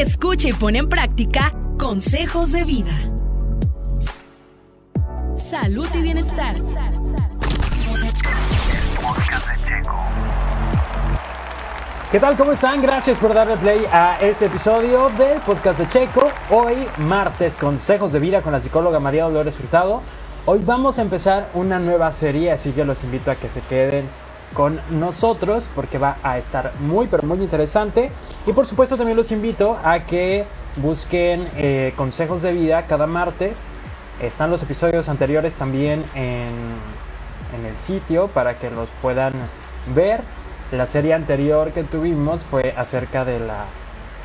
Escucha y pone en práctica consejos de vida. Salud y bienestar. ¿Qué tal? ¿Cómo están? Gracias por darle play a este episodio del podcast de Checo. Hoy, martes, consejos de vida con la psicóloga María Dolores Hurtado. Hoy vamos a empezar una nueva serie, así que los invito a que se queden con nosotros porque va a estar muy pero muy interesante. Y por supuesto también los invito a que busquen eh, consejos de vida. Cada martes están los episodios anteriores también en, en el sitio para que los puedan ver. La serie anterior que tuvimos fue acerca de la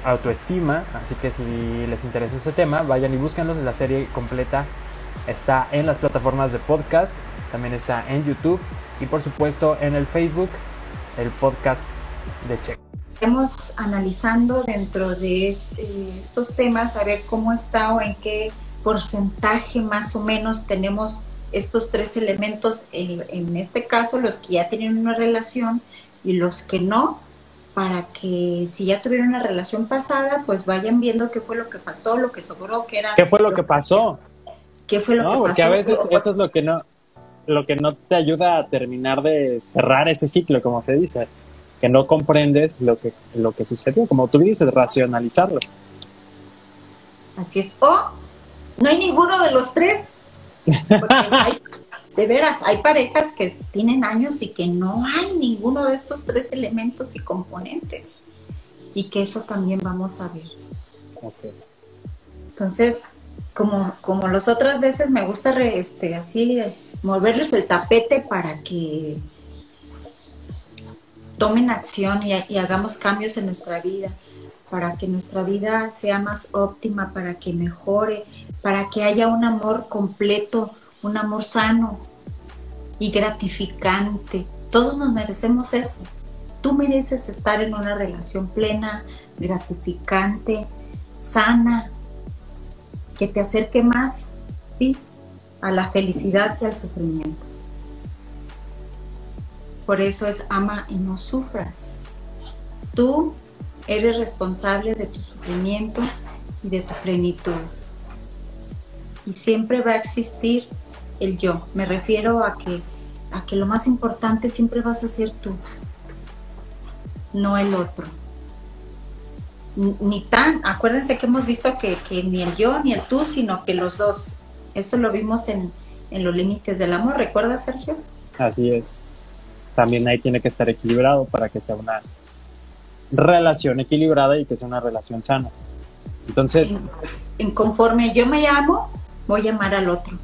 autoestima así que si les interesa ese tema vayan y búsquenlos. La serie completa está en las plataformas de podcast también está en YouTube y por supuesto en el Facebook, el podcast de Checo. Estamos analizando dentro de estos temas a ver cómo está o en qué porcentaje más o menos tenemos estos tres elementos, en, en este caso los que ya tienen una relación y los que no, para que si ya tuvieron una relación pasada, pues vayan viendo qué fue lo que faltó, lo que sobró, qué era... ¿Qué fue lo, que pasó? ¿Qué fue lo que pasó? Porque a veces eso es lo que no lo que no te ayuda a terminar de cerrar ese ciclo, como se dice, que no comprendes lo que, lo que sucedió, como tú dices, racionalizarlo. Así es. O no hay ninguno de los tres. Porque de veras, hay parejas que tienen años y que no hay ninguno de estos tres elementos y componentes. Y que eso también vamos a ver. Entonces, como, como las otras veces me gusta este, así moverles el tapete para que tomen acción y, hagamos cambios en nuestra vida, para que nuestra vida sea más óptima, para que mejore, para que haya un amor completo, un amor sano y gratificante. Todos nos merecemos eso. Tú mereces estar en una relación plena, gratificante, sana, que te acerque más, ¿sí? A la felicidad y al sufrimiento. Por eso es ama y no sufras. Tú eres responsable de tu sufrimiento y de tu plenitud. Y siempre va a existir el yo. Me refiero a que, a que lo más importante siempre vas a ser tú, no el otro. Ni tan, acuérdense que hemos visto que, que ni el yo ni el tú, sino que los dos, eso lo vimos en, los límites del amor, ¿recuerdas, Sergio? Así es. También ahí tiene que estar equilibrado para que sea una relación equilibrada y que sea una relación sana. Entonces... En, conforme yo me amo, voy a amar al otro.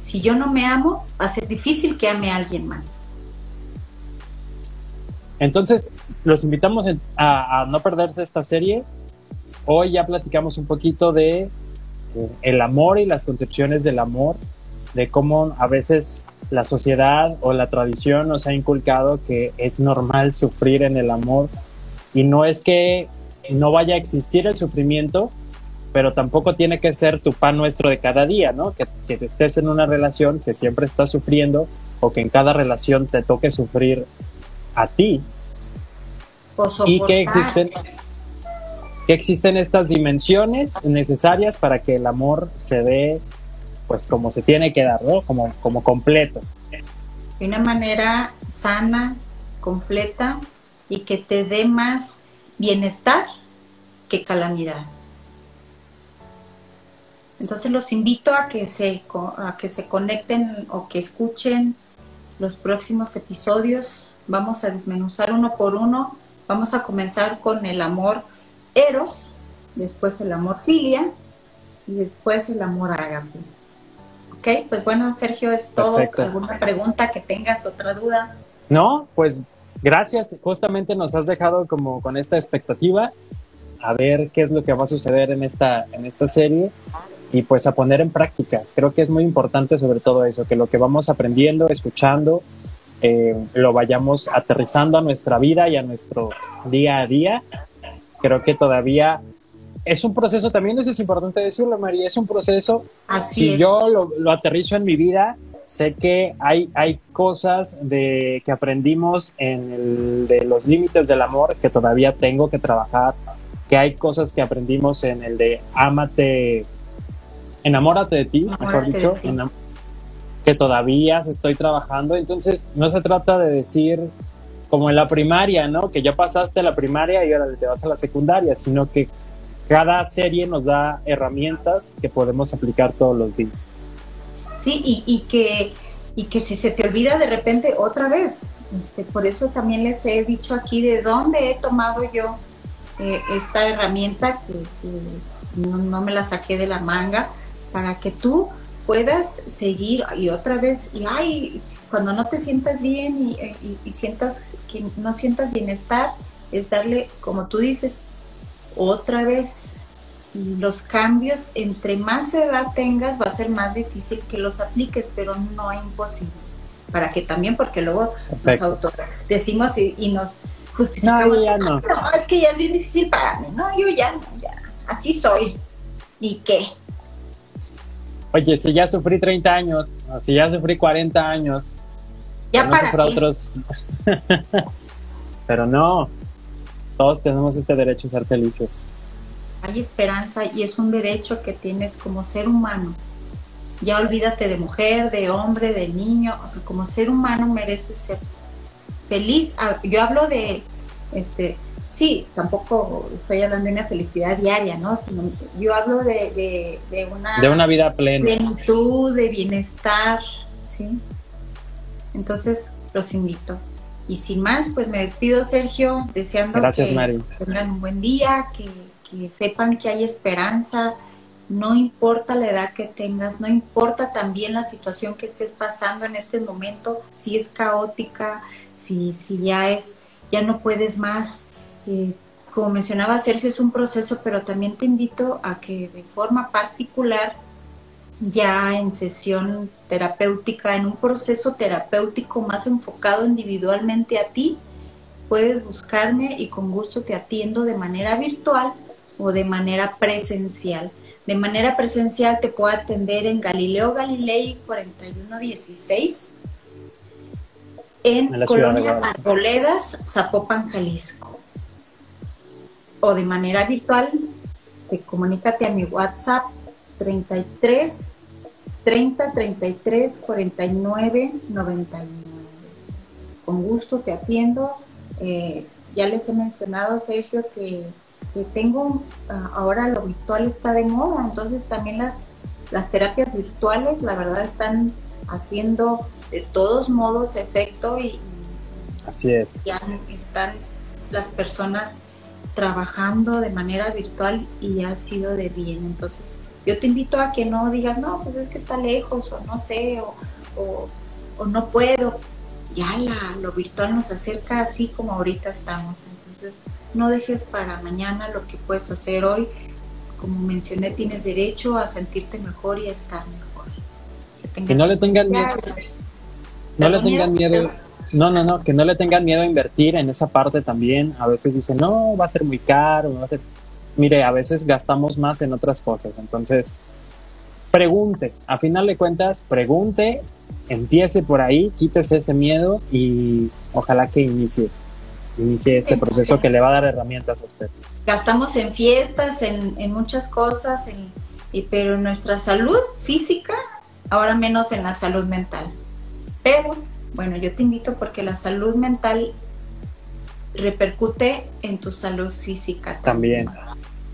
Si yo no me amo, va a ser difícil que ame a alguien más. Entonces, los invitamos a, a no perderse esta serie. Hoy ya platicamos un poquito de el amor y las concepciones del amor, de cómo a veces la sociedad o la tradición nos ha inculcado que es normal sufrir en el amor y no es que no vaya a existir el sufrimiento, pero tampoco tiene que ser tu pan nuestro de cada día, ¿no? Que, que estés en una relación que siempre estás sufriendo o que en cada relación te toque sufrir a ti. y que existen que existen estas dimensiones necesarias para que el amor se dé pues como se tiene que dar, ¿no? Como, como completo. De una manera sana, completa y que te dé más bienestar que calamidad. Entonces los invito a que se, a que se conecten o que escuchen los próximos episodios. Vamos a desmenuzar uno por uno. Vamos a comenzar con el amor eros, después el amor filia y después el amor ágape. Ok, pues bueno, Sergio, es todo. ¿Alguna pregunta que tengas, otra duda? No, pues gracias. Justamente nos has dejado como con esta expectativa a ver qué es lo que va a suceder en esta, en esta serie y pues a poner en práctica. Creo que es muy importante sobre todo eso, que lo que vamos aprendiendo, escuchando, eh, lo vayamos aterrizando a nuestra vida y a nuestro día a día creo que todavía es un proceso, también eso es importante decirlo, María, es un proceso. Así si yo lo, aterrizo en mi vida, sé que hay, hay cosas de, que aprendimos en el, de los límites del amor que todavía tengo que trabajar, que hay cosas que aprendimos en el de ámate, enamórate de ti, mejor dicho, que todavía estoy trabajando. Entonces, no se trata de decir como en la primaria, ¿no? Que ya pasaste la primaria y ahora te vas a la secundaria, sino que cada serie nos da herramientas que podemos aplicar todos los días. Sí, y, que, y que si se te olvida de repente otra vez, este, por eso también les he dicho aquí de dónde he tomado yo eh, esta herramienta que, no, me la saqué de la manga para que tú puedas seguir y otra vez y ay cuando no te sientas bien y, y, sientas que no sientas bienestar es darle como tú dices otra vez y los cambios entre más edad tengas va a ser más difícil que los apliques pero no imposible para que también, porque luego nos auto decimos y, nos justificamos. No, ya no. no, es que ya es bien difícil para mí. No, yo ya no, ya. Así soy. ¿Y qué? Oye, si ya sufrí 30 años, o si ya sufrí 40 años, ya para otros. Pero no, todos tenemos este derecho a ser felices. Hay esperanza y es un derecho que tienes como ser humano ya olvídate de mujer, de hombre, de niño, o sea, como ser humano mereces ser feliz. Ah, yo hablo de, este, sí, tampoco estoy hablando de una felicidad diaria, ¿no? yo hablo de, de, una... De una vida plena. Plenitud, de bienestar, ¿sí? Entonces, los invito. Y sin más, pues me despido, Sergio, deseando que tengan un buen día, que, que sepan que hay esperanza, no importa la edad que tengas, no importa también la situación que estés pasando en este momento, si es caótica, si, si ya es, ya no puedes más. Eh, como mencionaba Sergio, es un proceso, pero también te invito a que de forma particular, ya en sesión terapéutica, en un proceso terapéutico más enfocado individualmente a ti, puedes buscarme y con gusto te atiendo de manera virtual o de manera presencial. De manera presencial te puedo atender en Galileo Galilei 4116 en, Colonia Arboledas, Zapopan, Jalisco. O de manera virtual, te comunícate a mi WhatsApp 33 30 33 49 99. Con gusto te atiendo. Eh, ya les he mencionado, Sergio, que que tengo, ah, ahora lo virtual está de moda, entonces también las, las terapias virtuales, la verdad, están haciendo de todos modos efecto y, así es. Ya están las personas trabajando de manera virtual y ha sido de bien. Entonces, yo te invito a que no digas, no, pues es que está lejos o no sé, o, o, o no puedo. Ya la, lo virtual nos acerca así como ahorita estamos. Entonces, no dejes para mañana lo que puedes hacer hoy. Como mencioné, tienes derecho a sentirte mejor y a estar mejor. Que, no le tengan miedo. No le tengan miedo. No, no, no, que no le tengan miedo a invertir en esa parte también. A veces dicen, no, va a ser muy caro, va a ser... Mire, a veces gastamos más en otras cosas. Entonces, pregunte. A final de cuentas, pregunte, empiece por ahí, quítese ese miedo y ojalá que inicie inicie este proceso que le va a dar herramientas a usted. Gastamos en fiestas, en, muchas cosas, y, pero nuestra salud física, ahora menos en la salud mental. Pero, bueno, yo te invito porque la salud mental repercute en tu salud física también.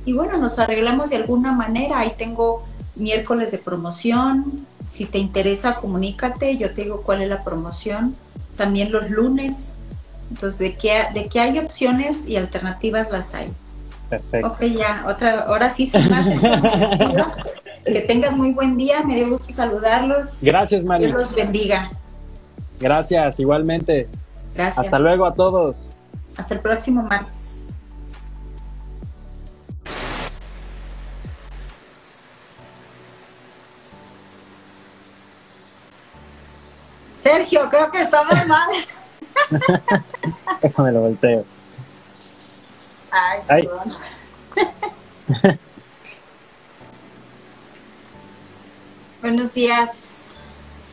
Y bueno, nos arreglamos de alguna manera. Ahí tengo miércoles de promoción. Si te interesa, comunícate. Yo te digo cuál es la promoción. También los lunes entonces, de que, de que hay opciones y alternativas las hay. Perfecto. Ok, ya, otra, ahora sí, sin más. que tengas muy buen día, me dio gusto saludarlos. Gracias, María. Dios los bendiga. Gracias, igualmente. Gracias. Hasta luego a todos. Hasta el próximo martes. Sergio, creo que estamos mal. Déjame lo volteo. Ay, perdón. Buenos días.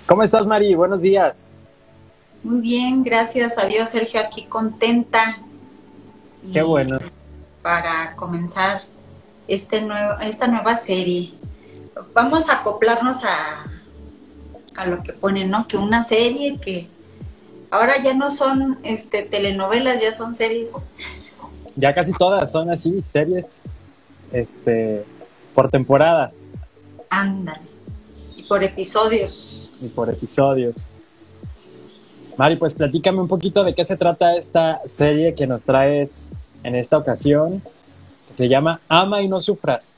¿Cómo estás, Mari? Buenos días. Muy bien, gracias a Dios, Sergio, aquí contenta. Qué bueno. para comenzar este nuevo, esta nueva serie. Vamos a acoplarnos a, a lo que ponen, ¿no? Que una serie que ahora ya no son este, telenovelas, ya son series. Ya casi todas son así, series este, por temporadas. Ándale. Y por episodios. Y por episodios. Mari, pues platícame un poquito de qué se trata esta serie que nos traes en esta ocasión, que se llama Ama y no sufras.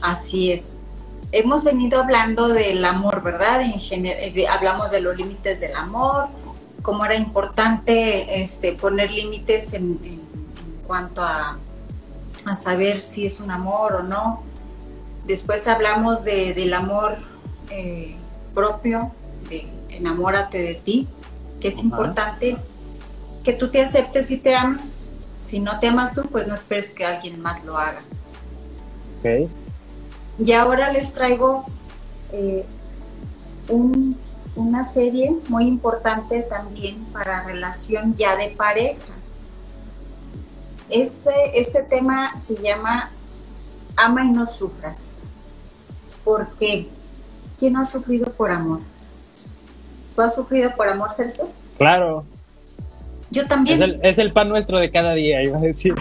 Así es. Hemos venido hablando del amor, ¿verdad? En eh, hablamos de los límites del amor, cómo era importante este, poner límites en, cuanto a, a, saber si es un amor o no. Después hablamos de, del amor eh, propio, enamórate de ti, que es importante que tú te aceptes y te ames. Si no te amas tú, pues no esperes que alguien más lo haga. Okay. Y ahora les traigo eh, una serie muy importante también para relación ya de pareja. Este, este tema se llama Ama y no sufras. Porque ¿quién no ha sufrido por amor? ¿Tú has sufrido por amor, Sergio? Claro. Yo también. Es el, pan nuestro de cada día, iba a decir.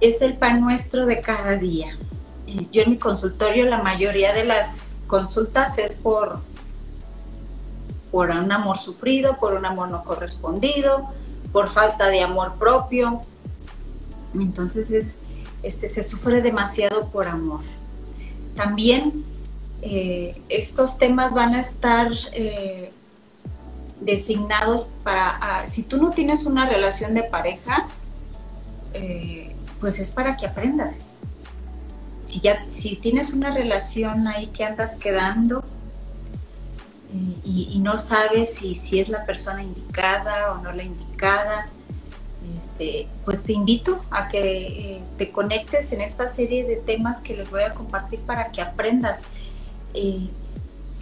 es el pan nuestro de cada día. Yo en mi consultorio la mayoría de las consultas es por, por un amor sufrido, por un amor no correspondido, por falta de amor propio. Entonces es, este, se sufre demasiado por amor. También eh, estos temas van a estar eh, designados para, ah, si tú no tienes una relación de pareja, eh, pues es para que aprendas. Si ya, si tienes una relación ahí que andas quedando y, no sabes si, si es la persona indicada o no la indicada, este, pues te invito a que te conectes en esta serie de temas que les voy a compartir para que aprendas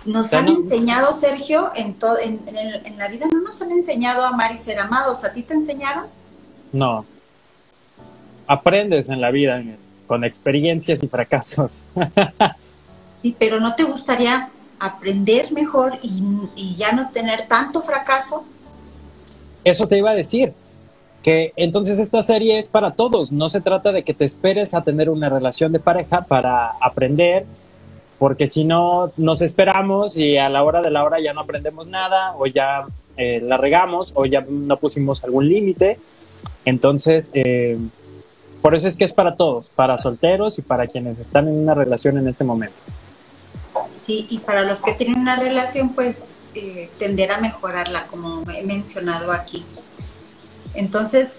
nos han enseñado, Sergio, en, en, la vida no nos han enseñado a amar y ser amados. ¿A ti te enseñaron? No. Aprendes en la vida, con experiencias y fracasos. sí, pero ¿no te gustaría aprender mejor y, y ya no tener tanto fracaso? Eso te iba a decir que entonces esta serie es para todos, no se trata de que te esperes a tener una relación de pareja para aprender porque si no nos esperamos y a la hora de la hora ya no aprendemos nada o ya eh, la regamos o ya no pusimos algún límite. Entonces, eh, por eso es que es para todos, para solteros y para quienes están en una relación en este momento. Sí, y para los que tienen una relación, pues eh, tender a mejorarla, como he mencionado aquí. Entonces,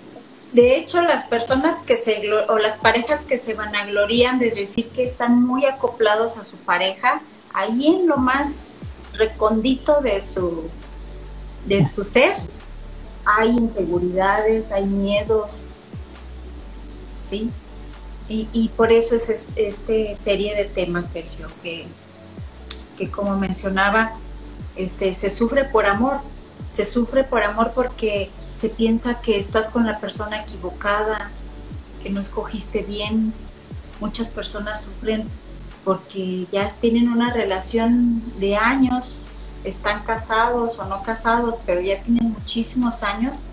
de hecho, las personas que se, o las parejas que se vanaglorían de decir que están muy acoplados a su pareja, ahí en lo más recondito de su, de su ser, hay inseguridades, hay miedos, ¿sí? Y, por eso es este, serie de temas, Sergio, que, que como mencionaba, este, se sufre por amor, se sufre por amor porque se piensa que estás con la persona equivocada, que no escogiste bien. Muchas personas sufren porque ya tienen una relación de años, están casados o no casados, pero ya tienen muchísimos años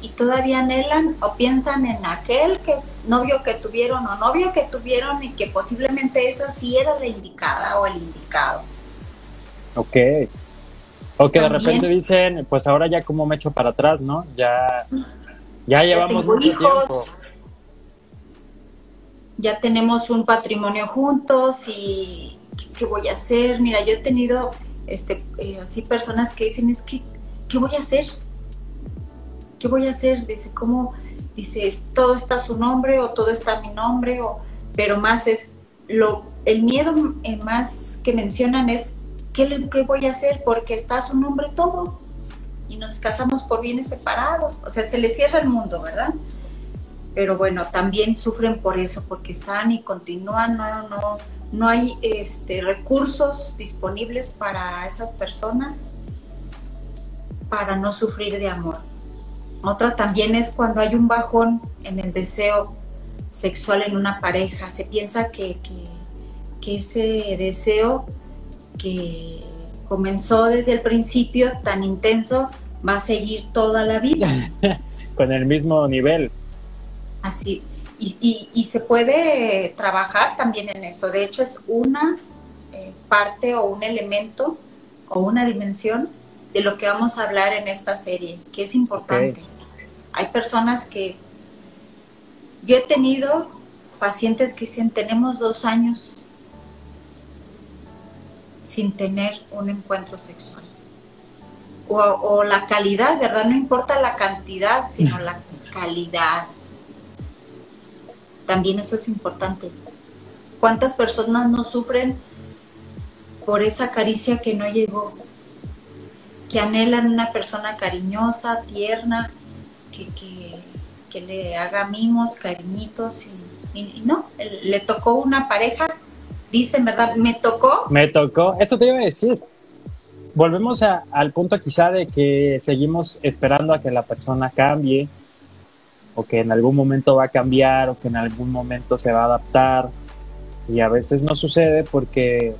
y todavía anhelan o piensan en aquel que novio que tuvieron o novio que tuvieron y que posiblemente esa sí era la indicada o el indicado. Ok. O que de repente dicen, pues ahora ya como me echo para atrás, ¿no? Ya, ya llevamos mucho tiempo. Ya tenemos un patrimonio juntos y ¿qué, voy a hacer? Mira, yo he tenido este, eh, así personas que dicen, es que, ¿qué voy a hacer? ¿Qué voy a hacer? Dice, ¿cómo? Dice, todo está su nombre o todo está mi nombre, o, pero más es, lo, el miedo eh, más que mencionan es ¿qué, voy a hacer? Porque está su nombre todo y nos casamos por bienes separados. O sea, se les cierra el mundo, ¿verdad? Pero bueno, también sufren por eso, porque están y continúan, no, no, no hay este, recursos disponibles para esas personas para no sufrir de amor. Otra también es cuando hay un bajón en el deseo sexual en una pareja. Se piensa que, que, ese deseo que comenzó desde el principio tan intenso va a seguir toda la vida. Con el mismo nivel. Así, y, y, se puede trabajar también en eso. De hecho, es una eh, parte o un elemento o una dimensión de lo que vamos a hablar en esta serie, que es importante. Hay personas que... Yo he tenido pacientes que dicen, tenemos dos años sin tener un encuentro sexual. O, o, la calidad, ¿verdad? No importa la cantidad, sino la calidad. También eso es importante. ¿Cuántas personas no sufren por esa caricia que no llegó? Que anhelan una persona cariñosa, tierna, que, que, le haga mimos, cariñitos, y, no, le tocó una pareja, dicen, ¿verdad? Me tocó. Me tocó, eso te iba a decir. Volvemos al punto quizá de que seguimos esperando a que la persona cambie, o que en algún momento va a cambiar o que en algún momento se va a adaptar y a veces no sucede porque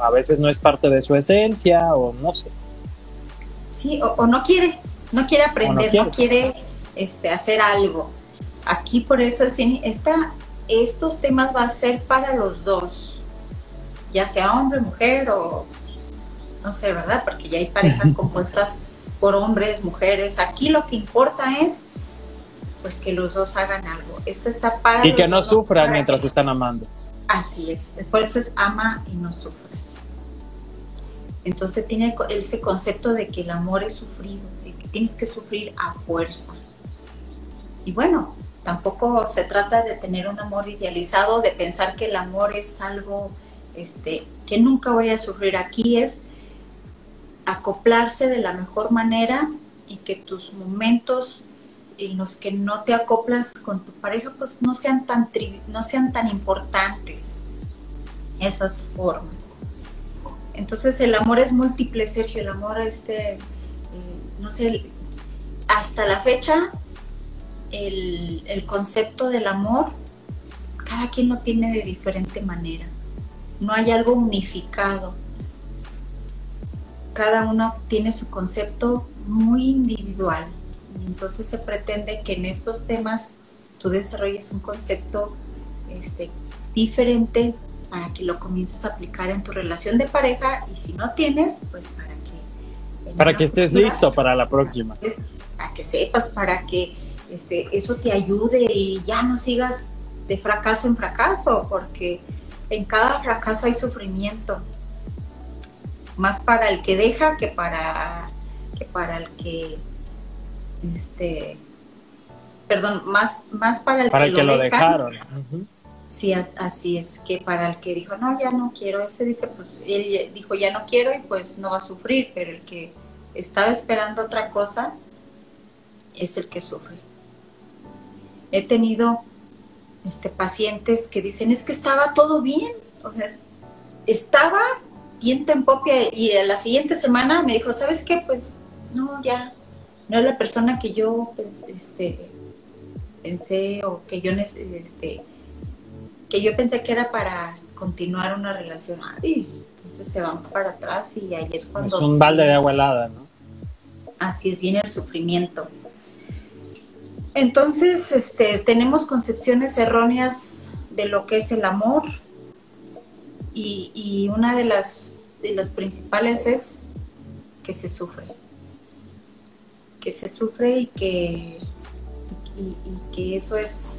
a veces no es parte de su esencia o no sé. Sí, o, no quiere, no quiere aprender, no quiere, este, hacer algo. Aquí por eso es esta, estos temas va a ser para los dos, ya sea hombre, mujer o no sé, ¿verdad? Porque ya hay parejas compuestas por hombres, mujeres. Aquí lo que importa es pues que los dos hagan algo. Esta está para... Y que no sufran mientras están amando. Así es, por eso es ama y no sufras. Entonces tiene ese concepto de que el amor es sufrido, de que tienes que sufrir a fuerza. Y bueno, tampoco se trata de tener un amor idealizado, de pensar que el amor es algo este, que nunca voy a sufrir. Aquí es acoplarse de la mejor manera y que tus momentos en los que no te acoplas con tu pareja, pues no sean tan, no sean tan importantes esas formas. Entonces el amor es múltiple, Sergio, el amor, este, eh, no sé, hasta la fecha, el, el concepto del amor, cada quien lo tiene de diferente manera. No hay algo unificado. Cada uno tiene su concepto muy individual entonces se pretende que en estos temas tú desarrolles un concepto este, diferente para que lo comiences a aplicar en tu relación de pareja y si no tienes, pues para que... Para que estés listo para la próxima. Para que sepas, para que este, eso te ayude y ya no sigas de fracaso en fracaso, porque en cada fracaso hay sufrimiento, más para el que deja que para, que para el que este, perdón, más, más para el para que, lo, dejaron. Sí, así es, que para el que dijo, no, ya no quiero, ese dice, pues él dijo, ya no quiero y pues no va a sufrir, pero el que estaba esperando otra cosa es el que sufre. He tenido este, pacientes que dicen, es que estaba todo bien, o sea, estaba bien en y a la siguiente semana me dijo, ¿sabes qué? Pues no, ya, no es la persona que yo este, pensé o que yo este, que yo pensé que era para continuar una relación. entonces se van para atrás y ahí es cuando... Es un balde de agua helada, ¿no? Así es, viene el sufrimiento. Entonces, este, tenemos concepciones erróneas de lo que es el amor y, y una de las, de las principales es que se sufre que se sufre y que, y, que eso es...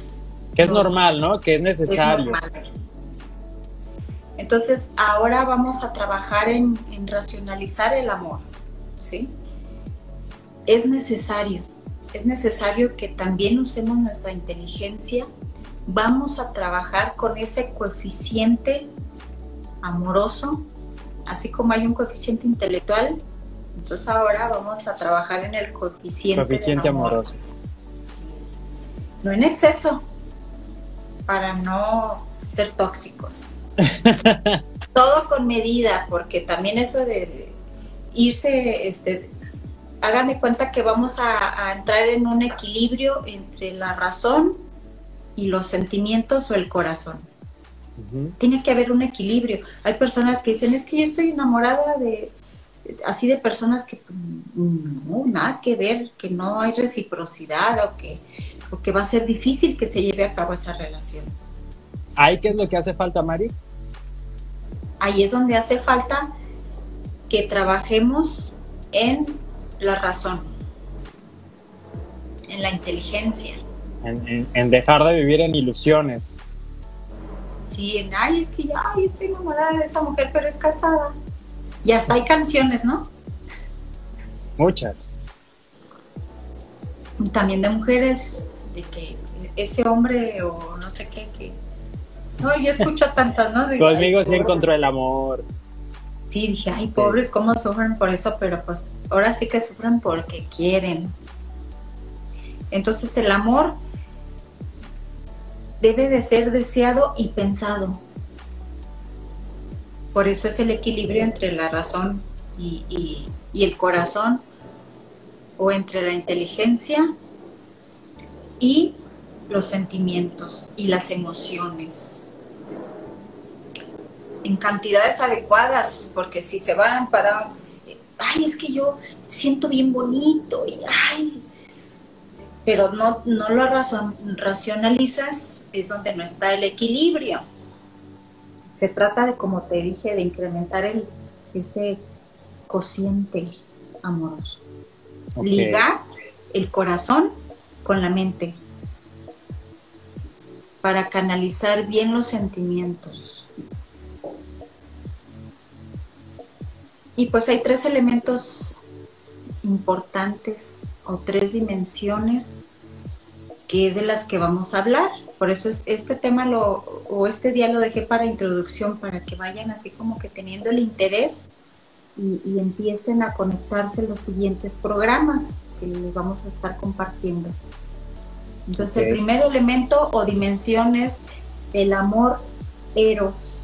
Que es normal, ¿no? Que es necesario. Entonces, ahora vamos a trabajar en, en racionalizar el amor, ¿sí? Es necesario, es necesario que también usemos nuestra inteligencia. Vamos a trabajar con ese coeficiente amoroso, así como hay un coeficiente intelectual, entonces ahora vamos a trabajar en el coeficiente. Coeficiente amoroso. No en exceso, para no ser tóxicos. Todo con medida, porque también eso de irse este, hagan de cuenta que vamos a, entrar en un equilibrio entre la razón y los sentimientos o el corazón. Tiene que haber un equilibrio. Hay personas que dicen, es que yo estoy enamorada de, así de personas que no, nada que ver, que no hay reciprocidad o que, o que va a ser difícil que se lleve a cabo esa relación. ¿Ahí qué es lo que hace falta, Mari? Ahí es donde hace falta que trabajemos en la razón, en la inteligencia. En, dejar de vivir en ilusiones. Sí, en, ay, es que ya, ay, estoy enamorada de esa mujer, pero es casada. Y hasta hay canciones, ¿no? Muchas. También de mujeres, de que ese hombre o no sé qué, que... No, yo escucho tantas, ¿no? Conmigo sí encontró el amor. Sí, dije, ay, pobres, cómo sufren por eso, pero pues ahora sí que sufren porque quieren. Entonces el amor debe de ser deseado y pensado. Por eso es el equilibrio entre la razón y, el corazón, o entre la inteligencia y los sentimientos y las emociones en cantidades adecuadas, porque si se van para ay, es que yo siento bien bonito y ay, pero no, no lo racionalizas, es donde no está el equilibrio. Se trata de, como te dije, de incrementar el, ese cociente amoroso. Ligar el corazón con la mente para canalizar bien los sentimientos Y pues hay tres elementos importantes o tres dimensiones que es de las que vamos a hablar. Por eso es, este tema lo, o este día lo dejé para introducción, para que vayan así como que teniendo el interés y, empiecen a conectarse los siguientes programas que les vamos a estar compartiendo. Entonces el primer elemento o dimensión es el amor eros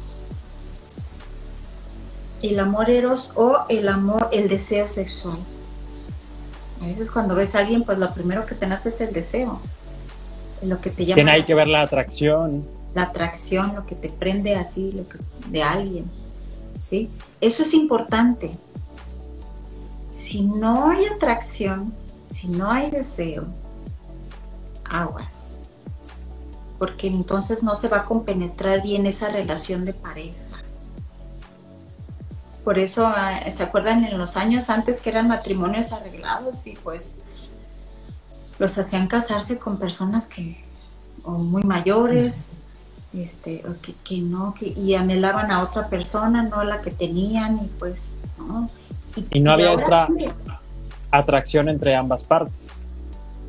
el amor eros o el amor, el deseo sexual. A veces cuando ves a alguien, pues lo primero que te nace es el deseo. Lo que te llama. Tiene que ver la atracción. La atracción, lo que te prende así, lo que, de alguien. ¿Sí? Eso es importante. Si no hay atracción, si no hay deseo, aguas. Porque entonces no se va a compenetrar bien esa relación de pareja. Por eso, ah, ¿se acuerdan en los años antes que eran matrimonios arreglados y pues los hacían casarse con personas que, o muy mayores, este, o que, no, que, y anhelaban a otra persona, no a la que tenían, y pues, ¿no? Y, no había esta atracción entre ambas partes.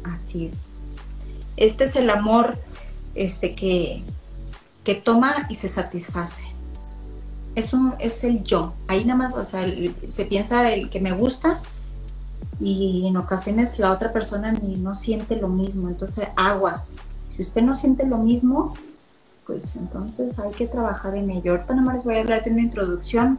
Así es. Este es el amor este, que, que toma y se satisface es, un, es el yo. Ahí nada más, o sea, se piensa el que me gusta y en ocasiones la otra persona ni no siente lo mismo. Entonces, aguas. Si usted no siente lo mismo, pues entonces hay que trabajar en ello. Ahorita nada más les voy a hablar de una introducción,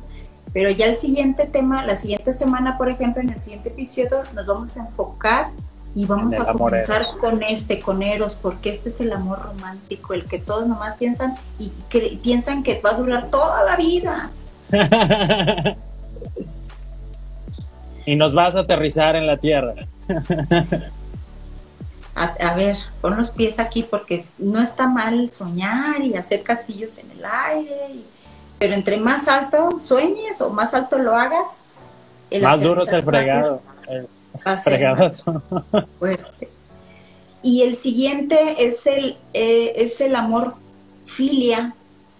pero ya el siguiente tema, la siguiente semana, por ejemplo, en el siguiente episodio, nos vamos a enfocar y vamos a comenzar con este, con Eros, porque este es el amor romántico, el que todos nomás piensan y piensan que va a durar toda la vida. y nos vas a aterrizar en la tierra. a, ver, pon los pies aquí porque no está mal soñar y hacer castillos en el aire, pero entre más alto sueñes o más alto lo hagas, más duro es el fregado. Fuerte. Y el siguiente es el, eh, es el amor filia,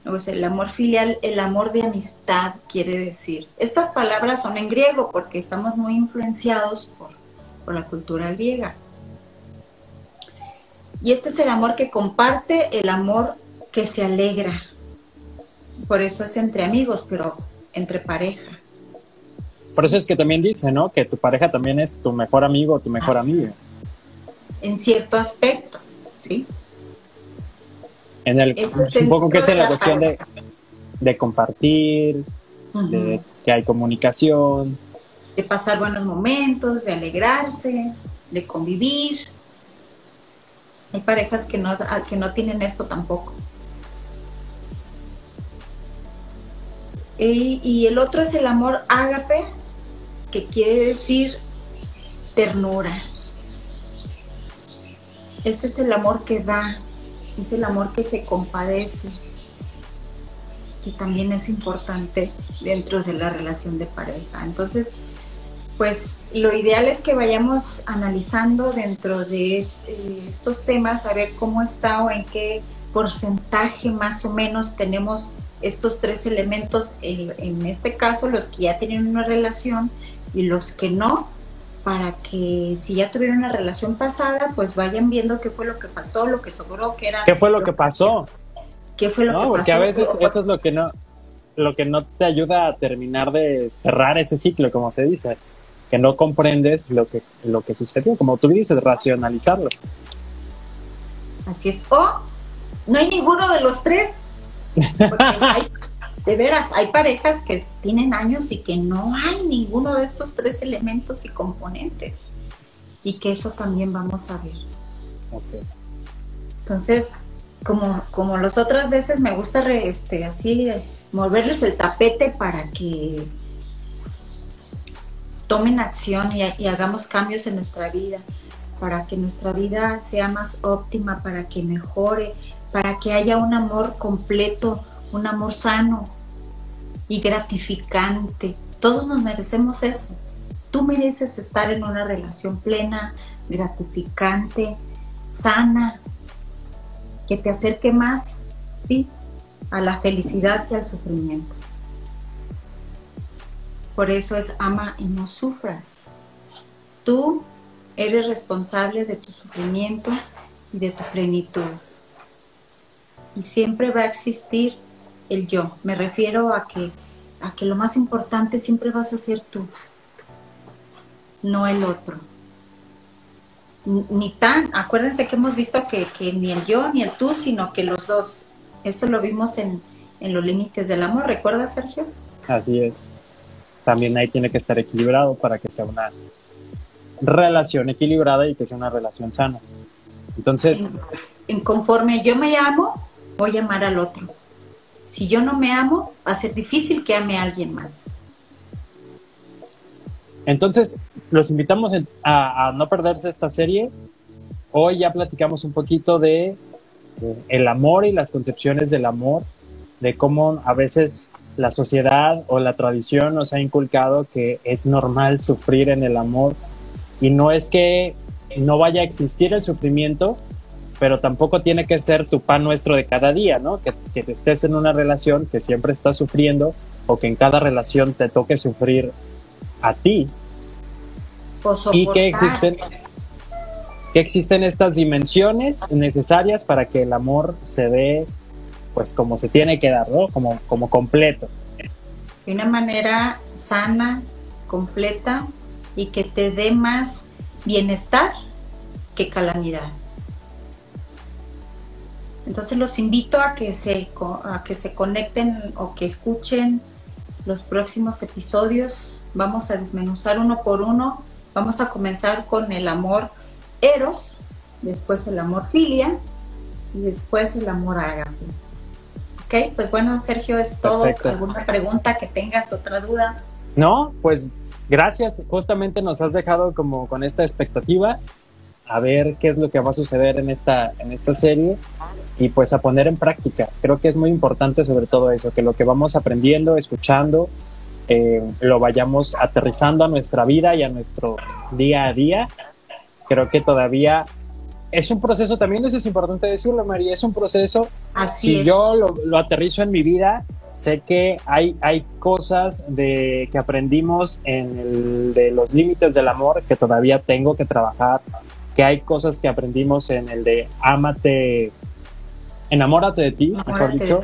o sea, el amor filial, el amor de amistad, quiere decir. Estas palabras son en griego porque estamos muy influenciados por, por la cultura griega. Y este es el amor que comparte, el amor que se alegra. Por eso es entre amigos, pero entre pareja. Por eso es que también dice, ¿no? Que tu pareja también es tu mejor amigo o tu mejor amiga. En cierto aspecto, ¿sí? En el, un poco que es en la cuestión de, compartir, de que hay comunicación, de pasar buenos momentos, de alegrarse, de convivir. Hay parejas que no, que no tienen esto tampoco. Y, y el otro es el amor ágape, que quiere decir ternura. Este es el amor que da, es el amor que se compadece, que también es importante dentro de la relación de pareja. Entonces, pues lo ideal es que vayamos analizando dentro de eh, estos temas a ver cómo está o en qué porcentaje más o menos tenemos estos tres elementos, en este caso los que ya tienen una relación y los que no, para que si ya tuvieron una relación pasada, pues vayan viendo qué fue lo que faltó, lo que sobró, qué era... ¿Qué fue lo que pasó? ¿Qué fue lo no, que porque a veces eso es lo que no lo que no te ayuda a terminar de cerrar ese ciclo, como se dice, que no comprendes lo que lo que sucedió, como tú dices, racionalizarlo. Así es. O no hay ninguno de los tres. de veras, hay parejas que tienen años y que no hay ninguno de estos tres elementos y componentes. Y que eso también vamos a ver. Entonces, como, como las otras veces, me gusta este, así moverles el tapete para que tomen acción y, y hagamos cambios en nuestra vida, para que nuestra vida sea más óptima, para que mejore, para que haya un amor completo, un amor sano y gratificante. Todos nos merecemos eso. Tú mereces estar en una relación plena, gratificante, sana, que te acerque más, ¿sí? A la felicidad y al sufrimiento. Por eso es ama y no sufras. Tú eres responsable de tu sufrimiento y de tu plenitud y siempre va a existir el yo. Me refiero a que, a que lo más importante siempre vas a ser tú, no el otro. Ni tan, acuérdense que hemos visto que, ni el yo ni el tú, sino que los dos. Eso lo vimos en, en los límites del amor, ¿recuerdas, Sergio? Así es. También ahí tiene que estar equilibrado para que sea una relación equilibrada y que sea una relación sana. Entonces, en, en conforme yo me amo, voy a amar al otro. Si yo no me amo, va a ser difícil que ame a alguien más. Entonces, los invitamos a, no perderse esta serie. Hoy ya platicamos un poquito de, el amor y las concepciones del amor, de cómo a veces la sociedad o la tradición nos ha inculcado que es normal sufrir en el amor y no es que no vaya a existir el sufrimiento, pero tampoco tiene que ser tu pan nuestro de cada día, ¿no? Que, que estés en una relación que siempre estás sufriendo o que en cada relación te toque sufrir a ti. y que existen, que existen estas dimensiones necesarias para que el amor se dé pues como se tiene que dar, ¿no? Como, como completo. De una manera sana, completa y que te dé más bienestar que calamidad. Entonces los invito a que se, a que se conecten o que escuchen los próximos episodios. Vamos a desmenuzar uno por uno. Vamos a comenzar con el amor eros, después el amor filia y después el amor agape. Ok, pues bueno, Sergio, es todo. ¿Alguna pregunta que tengas, otra duda? No, pues gracias. Justamente nos has dejado como con esta expectativa a ver qué es lo que va a suceder en esta, en esta serie y pues a poner en práctica. Creo que es muy importante sobre todo eso, que lo que vamos aprendiendo, escuchando, eh, lo vayamos aterrizando a nuestra vida y a nuestro día a día. Creo que todavía es un proceso, también eso es importante decirlo, María, es un proceso. Así si yo lo, lo, aterrizo en mi vida, sé que hay, hay cosas de, que aprendimos en el, de los límites del amor que todavía tengo que trabajar, que hay cosas que aprendimos en el de ámate, enamórate de ti, mejor dicho,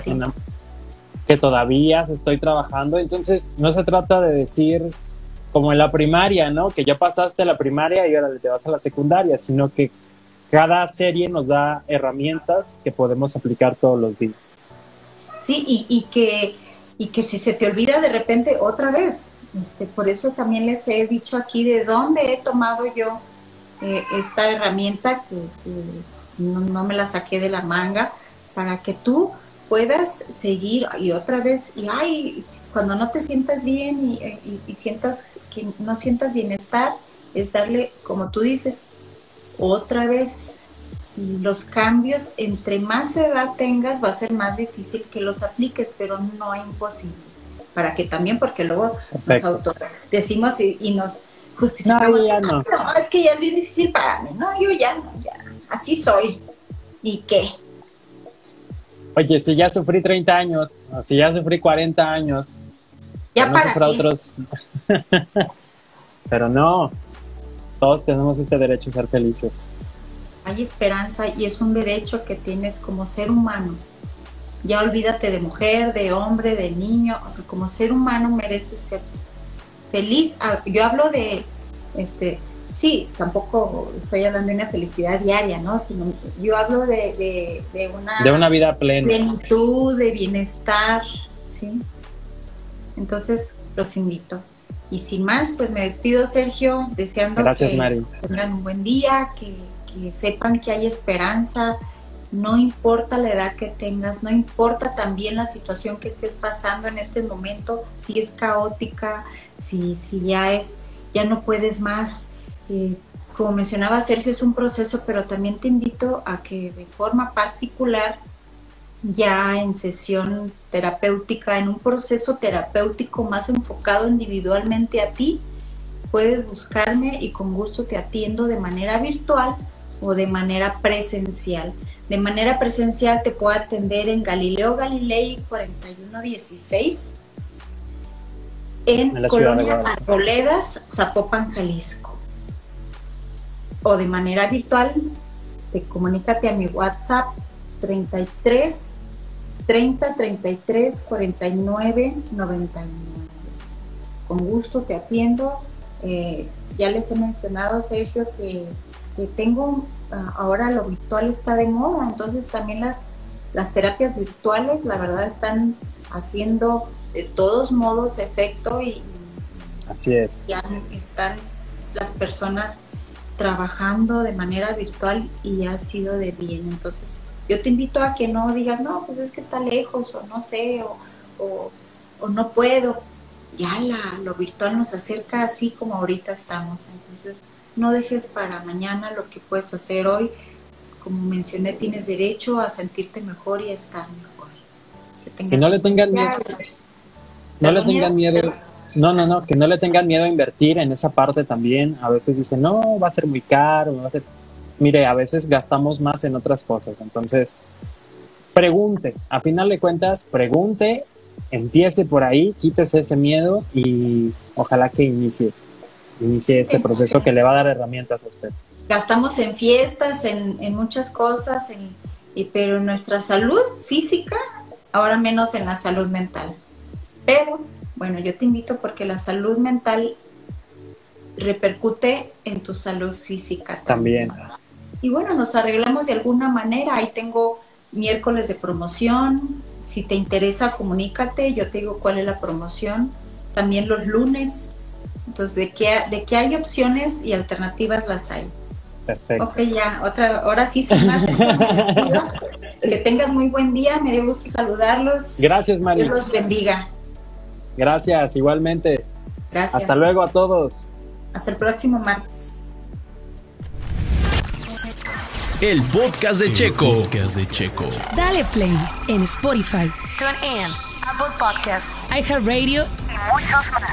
que todavía estoy trabajando. Entonces, no se trata de decir como en la primaria, ¿no? Que ya pasaste a la primaria y ahora te vas a la secundaria, sino que cada serie nos da herramientas que podemos aplicar todos los días. Sí, y, y que, y que si se te olvida de repente otra vez, Este, por eso también les he dicho aquí de dónde he tomado yo eh, esta herramienta que, no, me la saqué de la manga para que tú puedas seguir y otra vez y ay cuando no te sientas bien y, y sientas que no sientas bienestar es darle como tú dices otra vez y los cambios entre más edad tengas va a ser más difícil que los apliques pero no imposible para que también, porque luego nos auto decimos y, nos justificamos. No, no. es que ya es bien difícil para mí. No, yo ya no, ya. Así soy. ¿Y qué? Oye, si ya sufrí 30 años, o si ya sufrí 40 años, ya para otros. Pero no, todos tenemos este derecho a ser felices. Hay esperanza y es un derecho que tienes como ser humano ya olvídate de mujer, de hombre, de niño, o sea, como ser humano mereces ser feliz. Ah, yo hablo de, este, sí, tampoco estoy hablando de una felicidad diaria, ¿no? Sino yo hablo de, de, una... De una vida plena. Plenitud, de bienestar, ¿sí? Entonces, los invito. Y sin más, pues me despido, Sergio, deseando que tengan un buen día, que, que sepan que hay esperanza, no importa la edad que tengas, no importa también la situación que estés pasando en este momento, si es caótica, si, si ya es, ya no puedes más. Eh, como mencionaba Sergio, es un proceso, pero también te invito a que de forma particular, ya en sesión terapéutica, en un proceso terapéutico más enfocado individualmente a ti, puedes buscarme y con gusto te atiendo de manera virtual o de manera presencial. De manera presencial te puedo atender en Galileo Galilei 4116 en, Colonia Arboledas, Zapopan, Jalisco. O de manera virtual, te comunícate a mi WhatsApp 33 30 33 49 99. Con gusto te atiendo. Eh, ya les he mencionado, Sergio, que, que tengo ahora lo virtual está de moda, entonces también las, las terapias virtuales, la verdad, están haciendo de todos modos efecto y, así es. Ya están las personas trabajando de manera virtual y ha sido de bien. Entonces, yo te invito a que no digas, no, pues es que está lejos o no sé o, o, no puedo. Ya la, lo virtual nos acerca así como ahorita estamos. Entonces, no dejes para mañana lo que puedes hacer hoy. Como mencioné, tienes derecho a sentirte mejor y a estar mejor. Que, no le tengan miedo. No le tengan miedo. No, no, no, que no le tengan miedo a invertir en esa parte también. A veces dicen, no, va a ser muy caro, va a ser... Mire, a veces gastamos más en otras cosas. Entonces, pregunte. A final de cuentas, pregunte, empiece por ahí, quítese ese miedo y ojalá que inicie inicie este proceso que le va a dar herramientas a usted. Gastamos en fiestas, en, muchas cosas, y, pero nuestra salud física, ahora menos en la salud mental. Pero, bueno, yo te invito porque la salud mental repercute en tu salud física también. Y bueno, nos arreglamos de alguna manera. Ahí tengo miércoles de promoción. Si te interesa, comunícate. Yo te digo cuál es la promoción. También los lunes entonces, de que, de que hay opciones y alternativas las hay. Perfecto. Ok, ya, otra, ahora sí, sin más. que tengas muy buen día, me dio gusto saludarlos. Gracias, María. Dios los bendiga. Gracias, igualmente. Gracias. Hasta luego a todos. Hasta el próximo martes. El podcast de Checo. podcast de Checo. Dale play en Spotify, TuneIn, Apple Podcasts, iHeartRadio y muchos más.